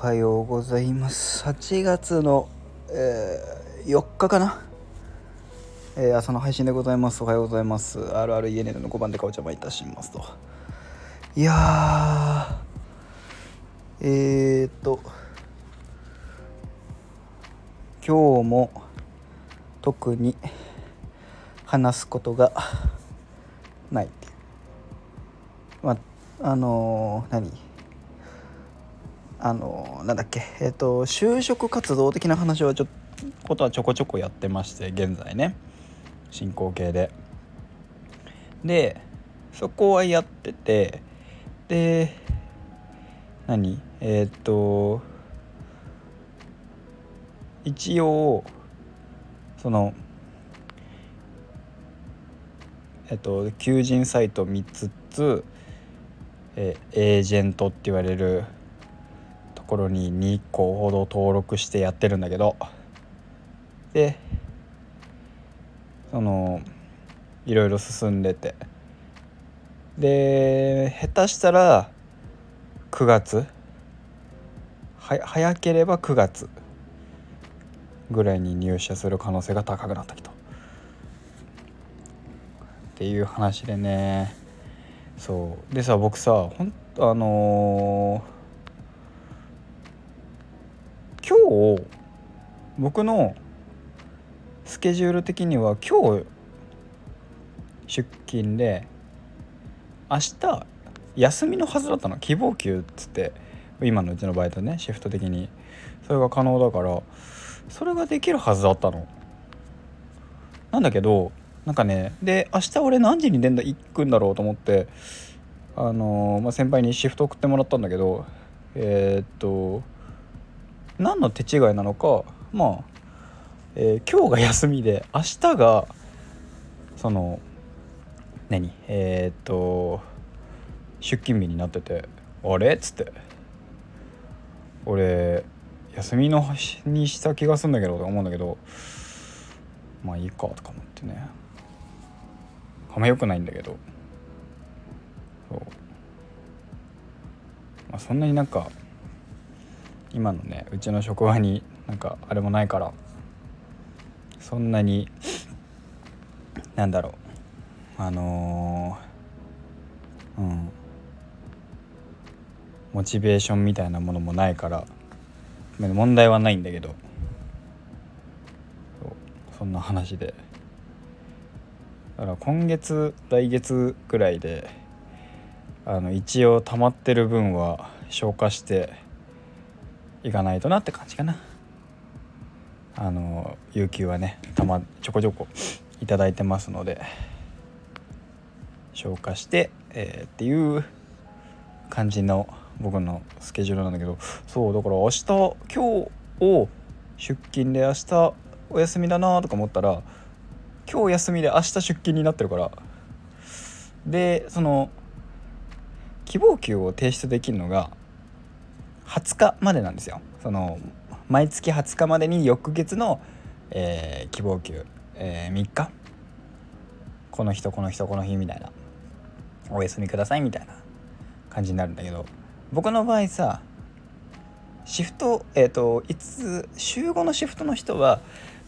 はようございます。8月の、えー、4日かな、えー、朝の配信でございます。おはようございます。あるある家ネの5番でかお茶まいたしますと。いやえー、っと今日も特に話すことがない。まああのー、何？あのなんだっけえっ、ー、と就職活動的な話はちょっことはちょこちょこやってまして現在ね。進行形で。でそこはやっててで何えっ、ー、と一応そのえっと求人サイト見つつえエージェントって言われるころに2個ほど登録してやってるんだけどでそのいろいろ進んでて。で下手したら9月は早ければ9月ぐらいに入社する可能性が高くなったきと。っていう話でね。そう。でさ僕さほんあのー今日僕のスケジュール的には今日出勤で明日休みのはずだったの。希望給っつって今のうちのバイトねシフト的に。それが可能だからそれができるはずだったの。なんだけどなんかねで明日俺何時に出んだ行くんだろうと思ってあのー、まあ、先輩にシフト送ってもらったんだけどえー、っと何の手違いなのかまあ、えー、今日が休みで明日がその何えー、っと出勤日になってて「あれ?」っつって「俺休みのにした気がするんだけど」と思うんだけどまあいいかとか思ってね。あんまよくないんだけど。そう。まあそんなになんか今のねうちの職場になんかあれもないからそんなになんだろう。あのー、うん。モチベーションみたいなものもないから問題はないんだけどそんな話で。だから今月来月ぐらいであの一応溜まってる分は消化していかないとなって感じかな。あの有給はねたまちょこちょこいただいてますので消化して、えー、っていう感じの僕のスケジュールなんだけどそうだから明日今日を出勤で明日お休みだなとか思ったら今日休みで明日出勤になってるからでその希望給を提出できるのが20日までなんですよ。その毎月20日までに翌月の、えー、希望給、えー、3日。この人この人この日みたいな。お休みくださいみたいな感じになるんだけど。僕の場合さシフトえっ、ー、といつ週5のシフトの人は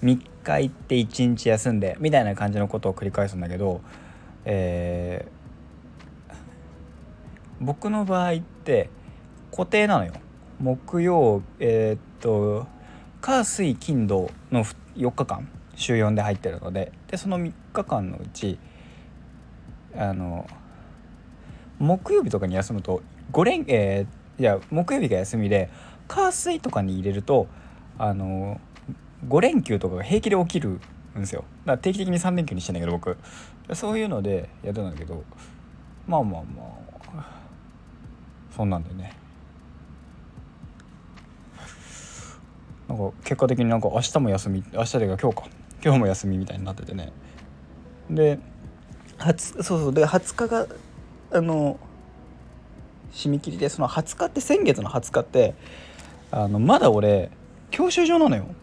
3日行って1日休んでみたいな感じのことを繰り返すんだけど、えー、僕の場合って固定なのよ。木曜えー、っと火水金土の4日間週4で入ってるのででその3日間のうちあの木曜日とかに休むと5連えー、いや木曜日が休みで火水とかに入れるとあの5連休とかが平気で起きるんですよ。だから定期的に3連休にしてんだけど僕。そういうのでやってたんだけどまあまあまあそんなんでね。なんか結果的になんか明日も休み明日でが今日か。今日も休みみたいになっててね。でそうそう。で20日があの締め切りでその20日って先月の20日ってあのまだ俺教習所なのよ。ん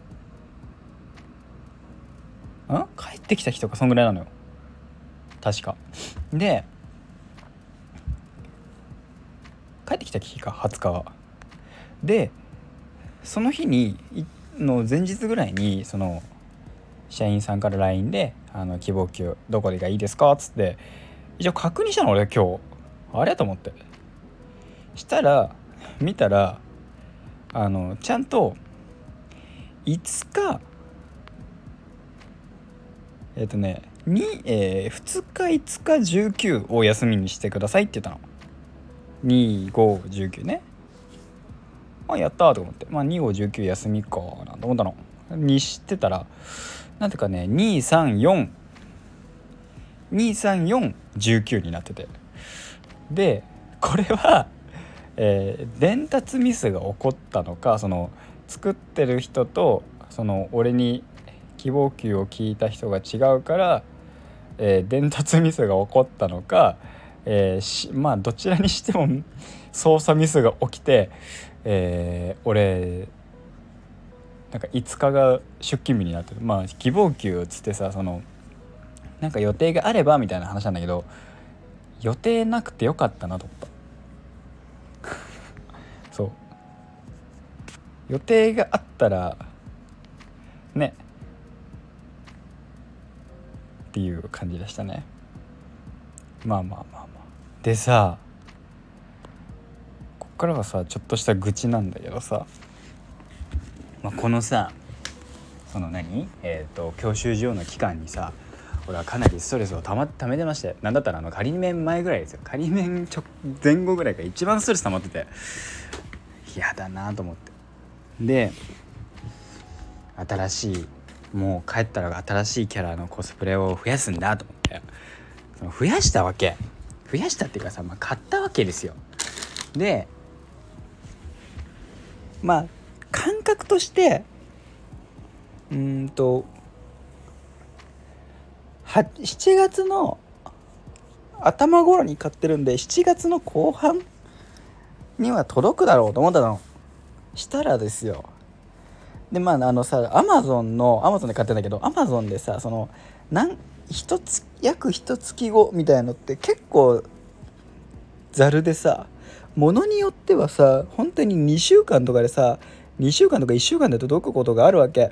帰ってきた日とかそんぐらいなのよ。確か。で帰ってきた日か20日は。でその日にの前日ぐらいにその社員さんから LINE で「あの希望給どこでがいいですか?」っつって一応確認したの俺今日。あれと思って。したら見たらあのちゃんと5日えっ、とねに、えー、2日5日19を休みにしてくださいって言ったの。2519ね。あやったと思って。まあ2519休みかなと思ったの。にしてたらなんていうかね234-234-19になってて。でこれは、えー、伝達ミスが起こったのかその作ってる人とその俺に希望給を聞いた人が違うから、えー、伝達ミスが起こったのか、えー、まあどちらにしても操作ミスが起きて、えー、俺なんか5日が出勤日になってる。まあ希望給っつってさそのなんか予定があればみたいな話なんだけど予定なくてよかったなと思った。そう。予定があったらね。っていう感じでしたね。まあまあまあ。でさこっからはさちょっとした愚痴なんだけどさ、まあ、このさその何？えっ、ー、と教習所の期間にさ俺はかなりストレスをたまためてましてなんだったらあの仮面前ぐらいですよ。仮面直前後ぐらいが一番ストレス溜まってて。嫌だなと思って。で新しいもう帰ったら新しいキャラのコスプレを増やすんだと思って。その増やしたわけ。増やしたっていうかさ、まあ、買ったわけですよ。でまあ感覚としてうんと7月の頭頃に買ってるんで7月の後半には届くだろうと思ったの。したらですよ。でまああのさアマゾンのアマゾンで買ってんだけどアマゾンでさそのなん一つ約一月後みたいなのって結構ざるでさものによってはさ本当に2週間とかでさ2週間とか1週間で届くことがあるわけ。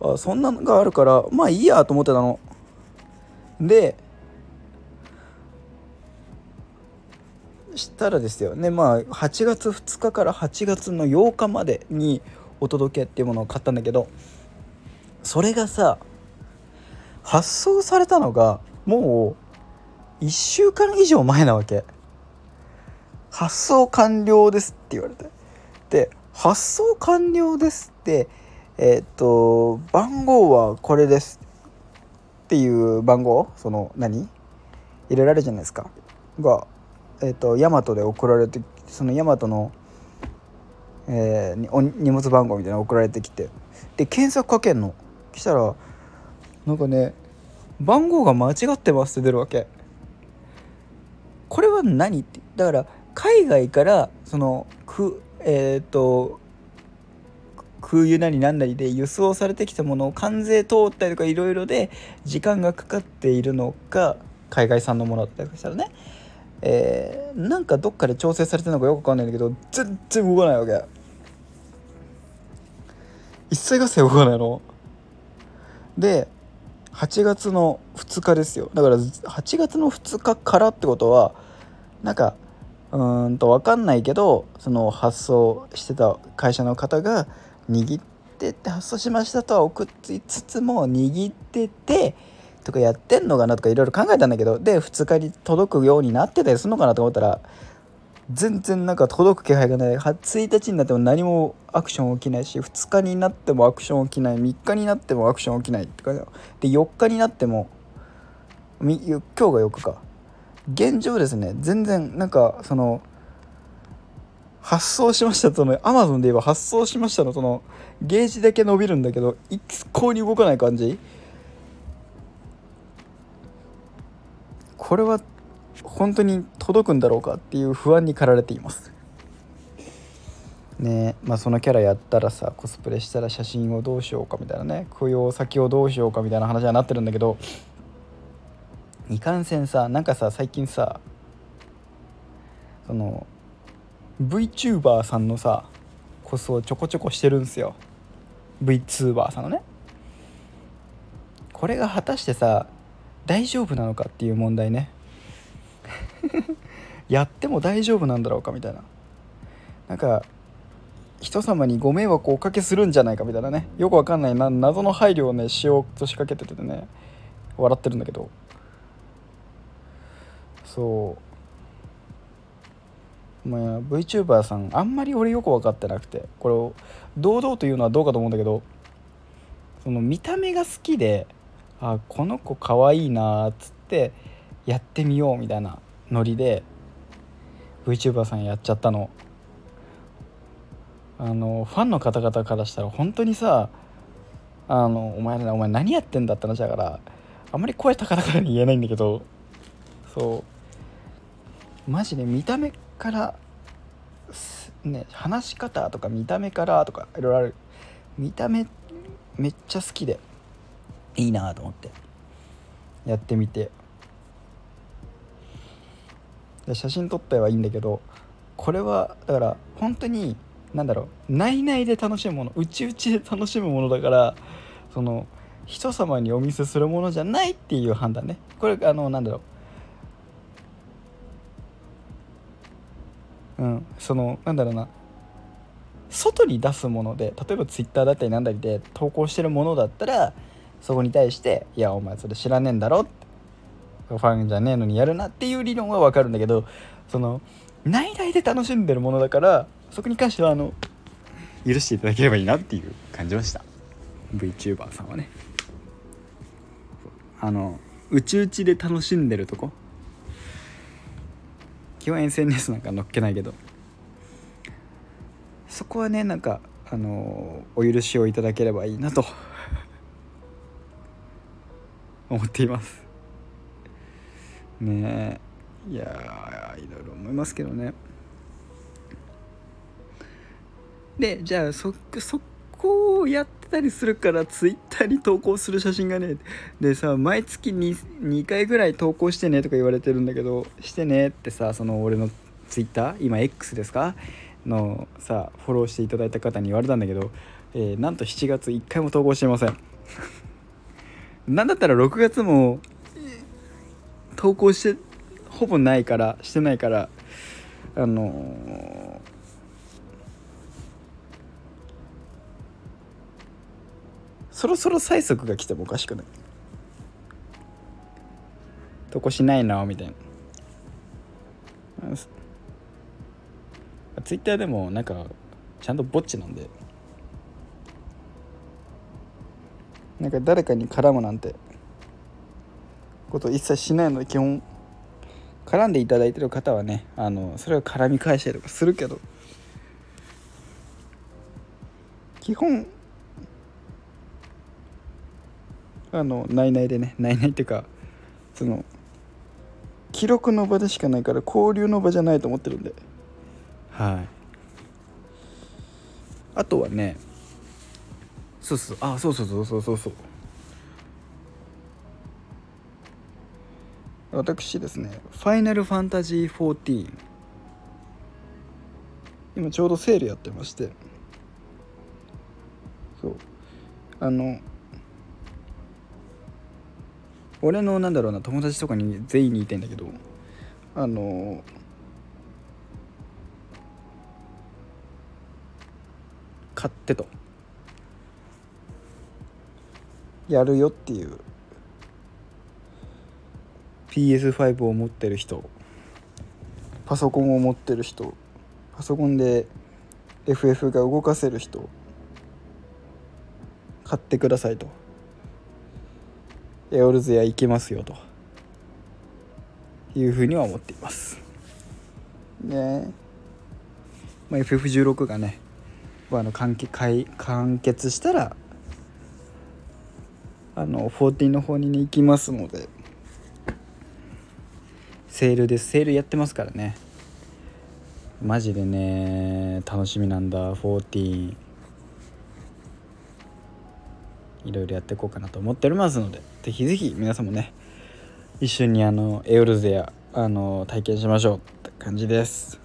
あそんなのがあるからまあいいやと思ってたの。でしたらですよ。ねまあ8月2日から8月の8日までにお届けっていうものを買ったんだけどそれがさ発送されたのがもう1週間以上前なわけ。発送完了ですって言われて。で発送完了ですってえっ、と番号はこれですっていう番号？その何？入れられるじゃないですか。が、えーと、ヤマトで送られてそのヤマトの、えー、荷物番号みたいなの送られてきて。で検索かけんの。したらなんかね番号が間違ってますって出るわけ。これは何って。だから海外からそのくえっ、ー、と空輸なりなんなりで輸送されてきたものを関税通ったりとかいろいろで時間がかかっているのか海外産のものだったりしたらね、えー、なんかどっかで調整されてるのかよくわかんないんだけど全然動かないわけ。一切合切動かないの。で8月の2日ですよ。だから8月の2日からってことはなんかうんと分かんないけどその発送してた会社の方が握ってって発送しましたとは送りつつも握っててとかやってんのかなとかいろいろ考えたんだけどで2日に届くようになってたりするのかなと思ったら全然なんか届く気配がない。1日になっても何もアクション起きないし2日になってもアクション起きない。3日になってもアクション起きないってかで4日になっても今日が4日か。現状ですね全然なんかその発送しましたとのアマゾンで言えば発送しましたのそのゲージだけ伸びるんだけど一向に動かない感じ？これは本当に届くんだろうかっていう不安に駆られています。ねまあそのキャラやったらさコスプレしたら写真をどうしようかみたいなね供養先をどうしようかみたいな話はなってるんだけどいかんせんさなんかさ最近さその VTuber さんのさこそちょこちょこしてるんですよ。VTuber さんのね。これが果たしてさ大丈夫なのかっていう問題ね。やっても大丈夫なんだろうかみたいな。なんか人様にご迷惑をおかけするんじゃないかみたいなね。よくわかんないな謎の配慮をねしようと仕掛けててね笑ってるんだけど。そう。まあ VTuber さんあんまり俺よく分かってなくて。これを堂々と言うのはどうかと思うんだけど。その見た目が好きであこの子かわいいなっつってやってみようみたいなノリで VTuber さんやっちゃったの。あのファンの方々からしたら本当にさあのお前らお前何やってんだって話だからあんまり声高々に言えないんだけどそう。マジで見た目からね話し方とか見た目からとかいろいろある。見た目めっちゃ好きでいいなと思ってやってみて。で写真撮ったはいいんだけどこれはだから本当に何だろう内々で楽しむもの内々で楽しむものだからその人様にお見せするものじゃないっていう判断ね。これあのなんだろう。うんそのなんだろうな。外に出すもので例えばツイッターだったりなんだりで投稿してるものだったらそこに対して「いやお前それ知らねえんだろ」ってファンじゃねえのにやるなっていう理論は分かるんだけどその内々で楽しんでるものだからそこに関してはあの許していただければいいなっていう感じました。VTuber さんはね。あのうちうちで楽しんでるとこ？基本 SNS なんか載っけないけど。そこはねなんかあのお許しをいただければいいなと。思っています。ね。えいやいろいろ思いますけどね。でじゃあそそこをやってたりするからツイッターに投稿する写真がねでさ毎月 2, 2回ぐらい投稿してねとか言われてるんだけどしてねってさその俺のツイッター今 X ですか？のさフォローしていただいた方に言われたんだけど、えー、なんと7月1回も投稿してません。なんだったら6月も投稿してほぼないからしてないからあのー、そろそろ催促が来てもおかしくない。投稿しないなみたいな。ツイッターでもなんかちゃんとぼっちなんで。なんか誰かに絡むなんて。こと一切しないので基本絡んでいただいてる方はねあのそれを絡み返したりとかするけど。基本あの内々でね内々っていうかその記録の場でしかないから交流の場じゃないと思ってるんで。はい。あとはねそうそうあそうそうそうそうそうそう私ですね「ファイナルファンタジー14」今ちょうどセールやってまして。そう。あの俺のなんだろうな友達とかに全員に言いたいんだけどあの買ってと。やるよっていう PS5 を持ってる人。パソコンを持ってる人。パソコンで FF が動かせる人。買ってくださいと。エオルゼア行けますよと。いうふうには思っています。ね。まあ、FF16 がねあの完結完結したらあの14の方に、ね、行きますのでセールです。セールやってますからね。マジでね楽しみなんだ。14いろいろやっていこうかなと思っておりますので。ぜひぜひ皆さんもね一緒にあのエオルゼアあの体験しましょうって感じです。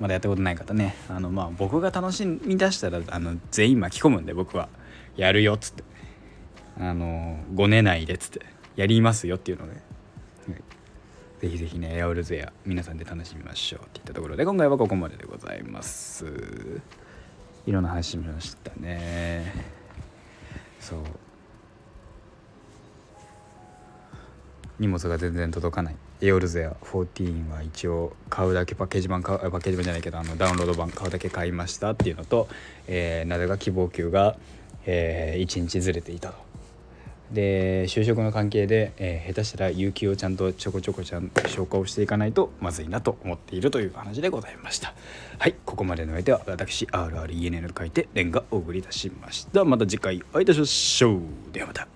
まだやったことない方ね。あのまあ僕が楽しみ出したらあの全員巻き込むんで僕は。やるよっつって。あの5年内でっつって。やりますよっていうので、ぜひぜひねエアオルゼア皆さんで楽しみましょうっていったところで今回はここまででございます。いろんな話しましたね。そう。荷物が全然届かない。エオルゼア14は一応買うだけパッケージ版買うパッケージ版じゃないけどあのダウンロード版買うだけ買いましたっていうのと、えー、なぜか希望級が、えー、1日ずれていたと。で就職の関係で、えー、下手したら有給をちゃんとちょこちょこちゃん消化をしていかないとまずいなと思っているという話でございました。はいここまでの相手は私 RRENN と書いてレンがお送りいたしました。また次回お会いいたしましょう。ではまた。